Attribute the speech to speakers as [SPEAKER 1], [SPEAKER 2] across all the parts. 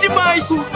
[SPEAKER 1] demais!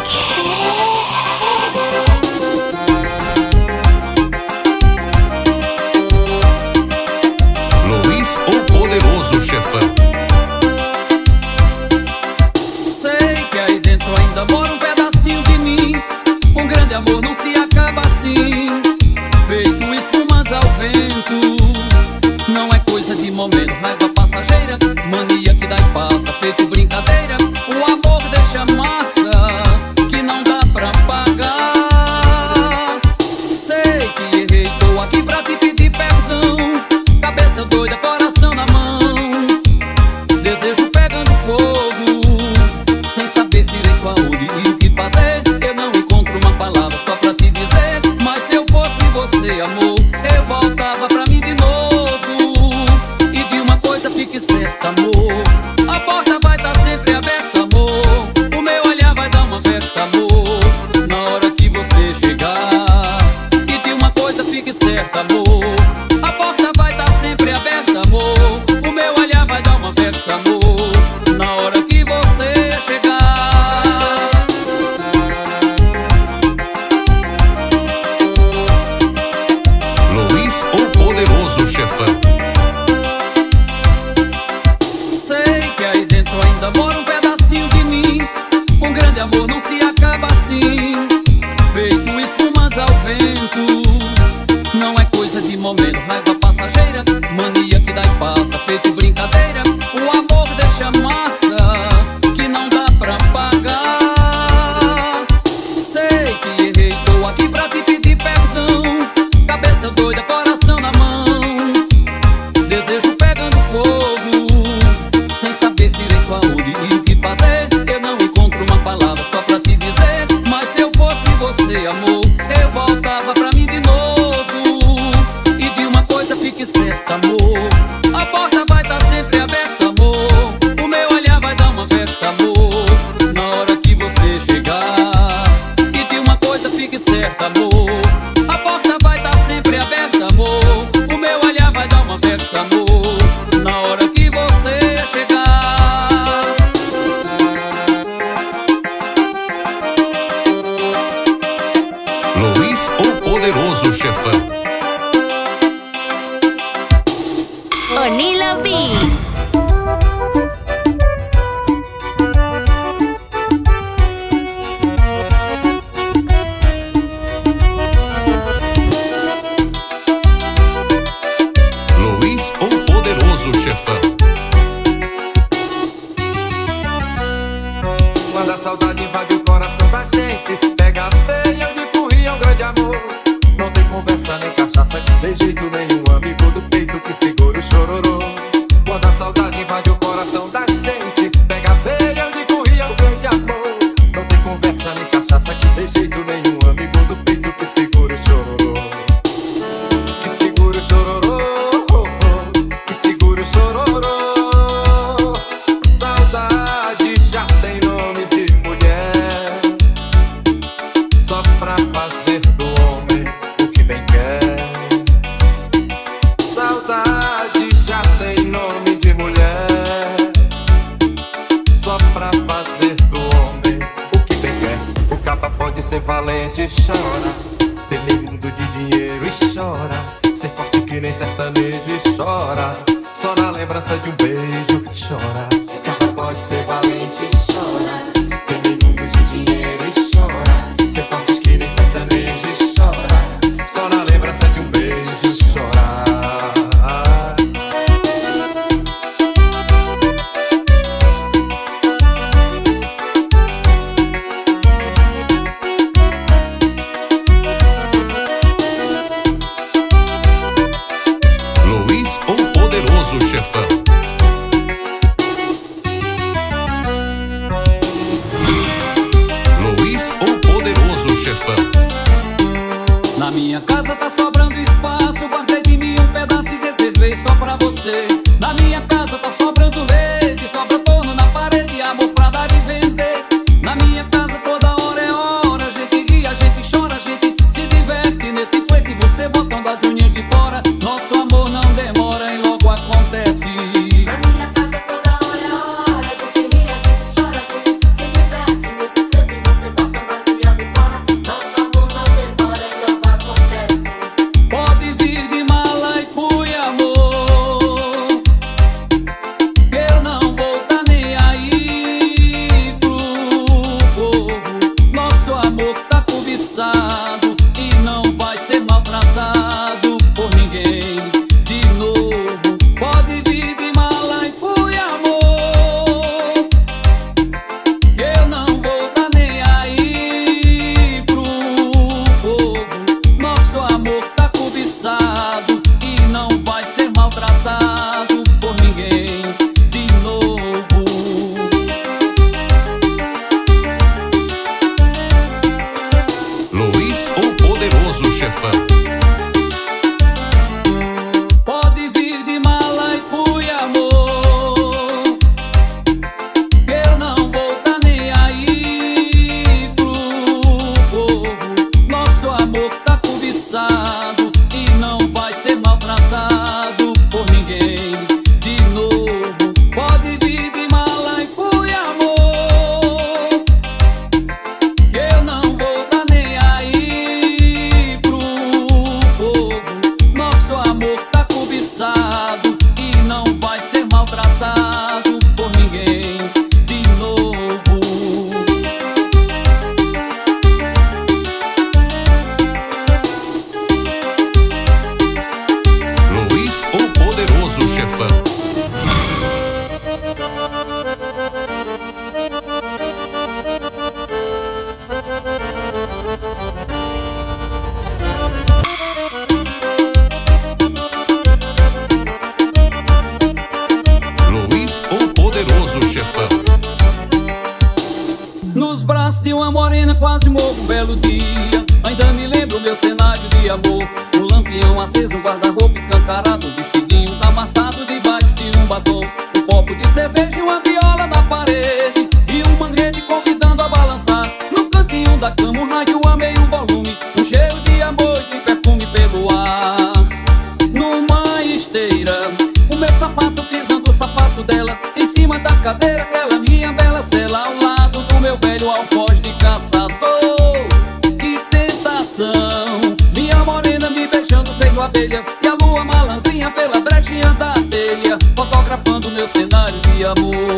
[SPEAKER 2] você botando as unhas de fora. Nosso amor não
[SPEAKER 3] chefão.
[SPEAKER 1] Nos braços de uma morena quase morro um belo dia. Ainda me lembro meu cenário de amor. Um lampião aceso, um guarda-roupa escancarado um Vestidinho amassado debaixo de um batom. Um copo de cerveja e uma viola Fotografando meu cenário de amor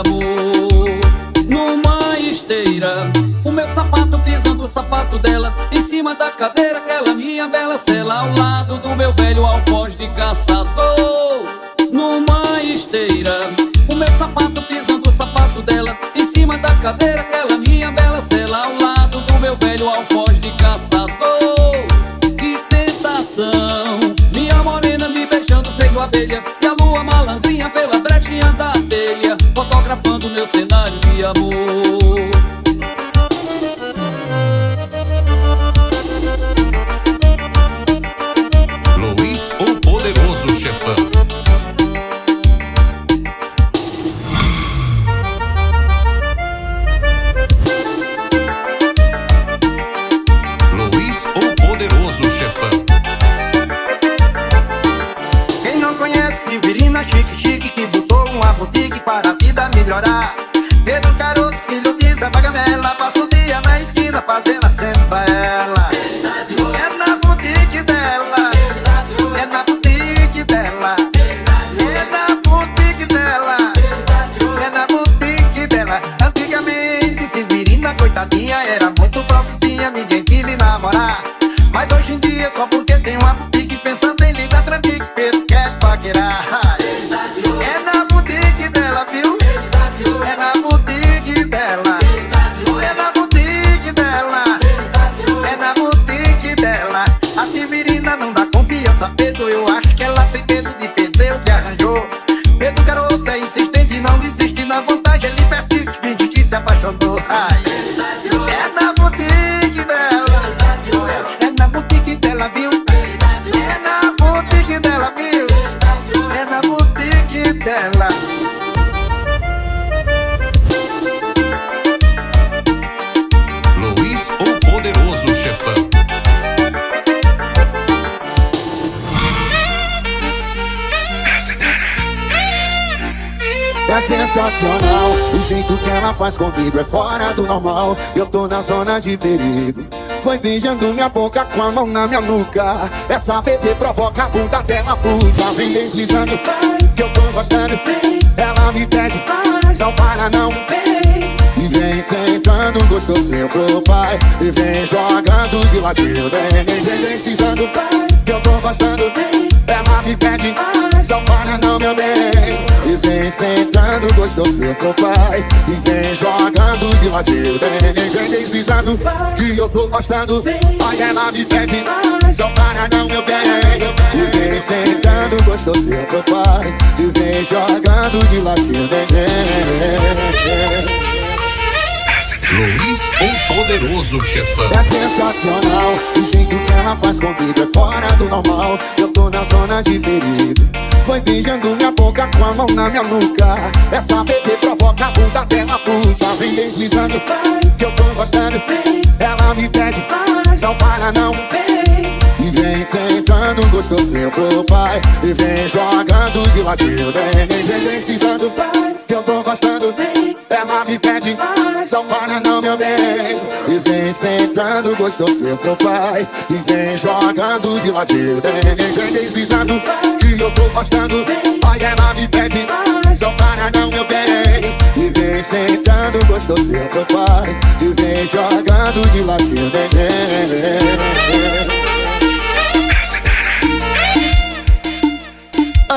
[SPEAKER 1] amor. Numa esteira O meu sapato pisando o sapato dela Em cima da cadeira, aquela minha bela cela Ao lado do meu velho alfoz de caçador. Numa esteira O meu sapato pisando o sapato dela Em cima da cadeira, aquela minha bela cela Ao lado do meu velho alfoz de caçador
[SPEAKER 4] melhorar
[SPEAKER 5] faz comigo é fora do normal. Eu tô na zona de perigo. Foi beijando minha boca com a mão na minha nuca. Essa bebê provoca a bunda até na pulsa. Vem deslizando, que eu tô gostando. Ela me pede, não para não. E vem sentando gostosinho pro pai E vem jogando de ladinho Vem, vem, vem deslizando Que eu tô gostando Ela me pede Não para não, meu bem. E vem sentando gostosinho pro pai E vem jogando de ladinho Vem, vem, vem deslizando Que eu tô gostando. Olha, ela me pede Não para não, meu bem. E vem sentando gostosinho pro pai E vem jogando de ladinho
[SPEAKER 3] Luiz, o poderoso chefão.
[SPEAKER 5] É sensacional, o jeito que ela faz comigo é fora do normal. Eu tô na zona de perigo. Foi beijando minha boca com a mão na minha nuca. Essa bebê provoca a bunda dela pulsa. Vem deslizando, que eu tô gostando. Ela me pede, não para não. E vem sentando gostosinho pro pai. E vem jogando de ladinho Vem, vem, vem deslizando Que eu tô gostando Ela me pede Não para não, meu bem E vem sentando gostosinho pro pai. E vem jogando de ladinho Vem, vem, vem deslizando Que eu tô gostando Ai, ela me pede Não para não, meu bem E vem sentando gostosinho pro pai. E vem jogando de ladinho Vem, vem, vem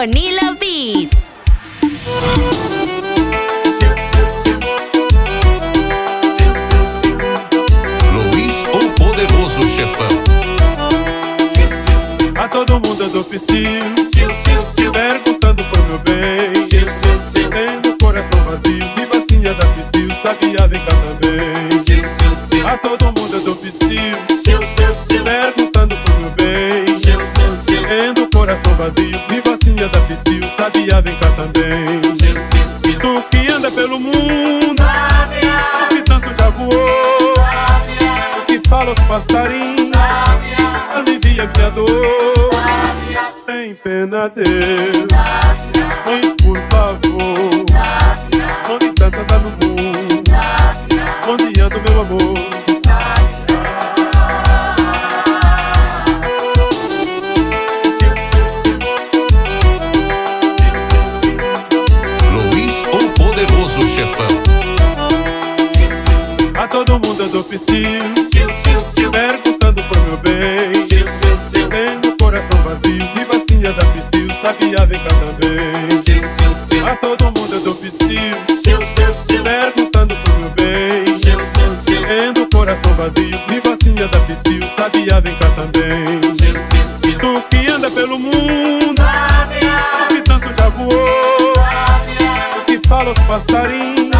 [SPEAKER 6] Onila Beats.
[SPEAKER 3] Luiz, o poderoso chefão.
[SPEAKER 7] A todo mundo eu dou Tendo coração vazio, me vacinha da psiu, sabia vem cá também. Tu que anda pelo mundo, tu que tanto já voou, tu que fala aos passarinhos, alivia minha dor. Tem pena Deus, sabia vem cá também. A todo mundo eu dou psiu, perguntando pro meu bem. Tendo coração vazio, me vacinha da psiu, sabia vem cá também. Tu que anda pelo mundo, tu que tanto já voou, tu que fala aos passarinhos,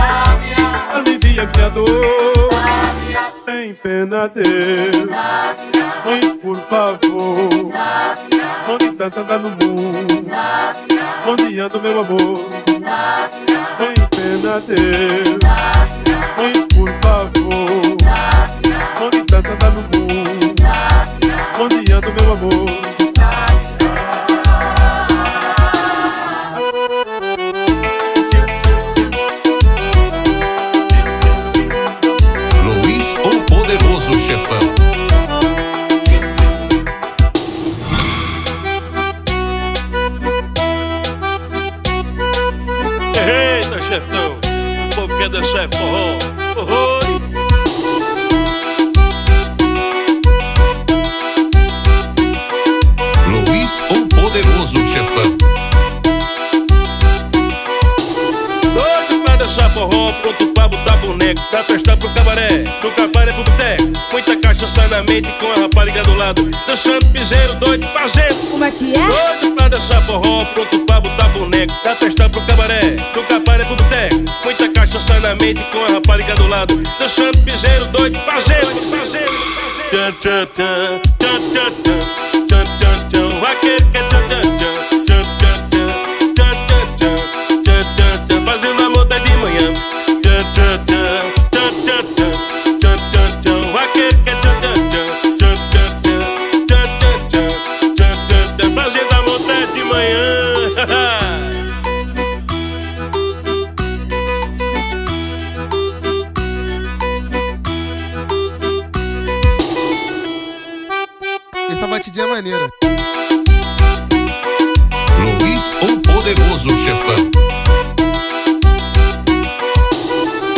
[SPEAKER 7] alivia minha dor. Tem pena Deus, mas por favor, Onde tá cantando mundo? Onde meu amor? foi pena Deus.
[SPEAKER 8] Papo da boneco, da festa pro cabaré, do cabaré pro boteco. Muita cachaça na mente com a rapariga do lado, dançando piseiro doido pra gente.
[SPEAKER 6] Como é que é?
[SPEAKER 8] Doido pra dançar forró, pronto pra da boneco, da festa pro cabaré, do cabaré pro boteco. Muita cachaça na mente com a rapariga do lado, dançando piseiro doido pra gente. tchan tchan tchan tchan. Aquele que É
[SPEAKER 9] maneira.
[SPEAKER 3] Luiz, o poderoso chefão.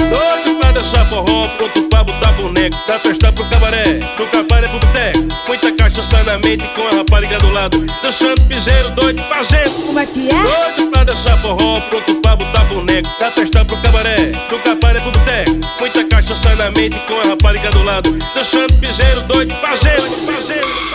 [SPEAKER 8] Doido pra dançar forró, pronto pra botar boneco, pra festar pro cabaré, do cabaré pro boteco. Muita cachaça na mente com a rapariga do lado, dançando piseiro, doido fazendo.
[SPEAKER 6] Como é que é?
[SPEAKER 8] Doido pra dançar forró, pronto pra botar boneco, pra festar pro cabaré, do cabaré pro boteco. Muita cachaça na mente com a rapariga do lado, dançando piseiro, doido fazendo, fazendo. Tchan, tchan,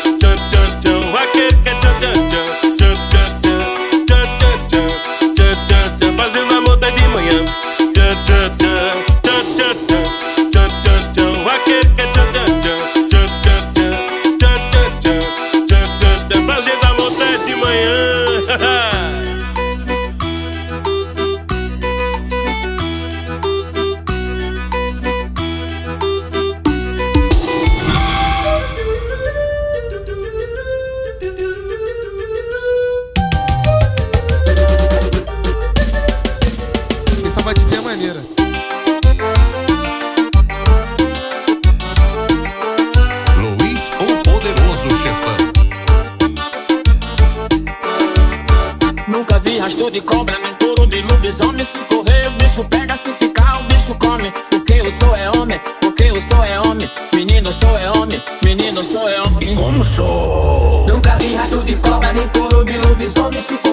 [SPEAKER 8] chefão.
[SPEAKER 10] Nunca vi rastro de cobra nem couro de lobisomem. Se correr, o bicho pega, se ficar, o bicho come. Porque eu sou é homem, porque eu sou é homem. Menino, eu sou é homem, menino, eu sou é homem. Como sou? Nunca vi rastro de cobra nem couro de lobisomem. Se correr,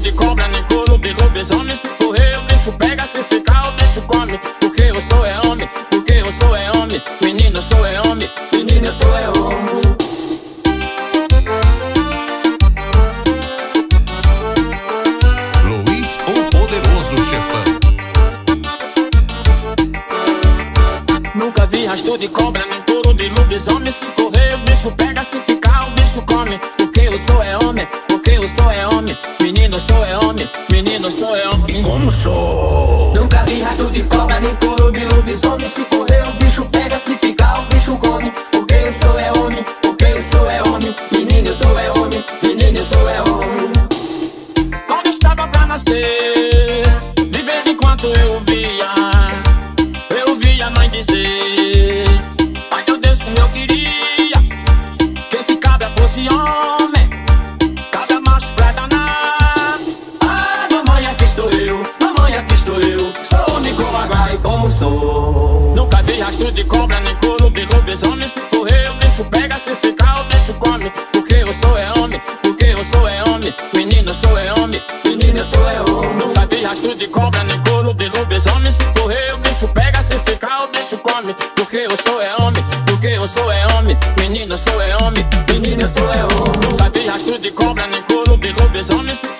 [SPEAKER 10] De cobra, nem couro, pegou besomes, Correr de cobra, nem couro de lobisomem. Se correr o bicho pega, se ficar o bicho come. Porque eu sou é homem, porque eu sou é homem. Menina, eu sou é homem, menina, eu sou é homem. Tá Sabe rastro de cobra, nem couro de lobisomem.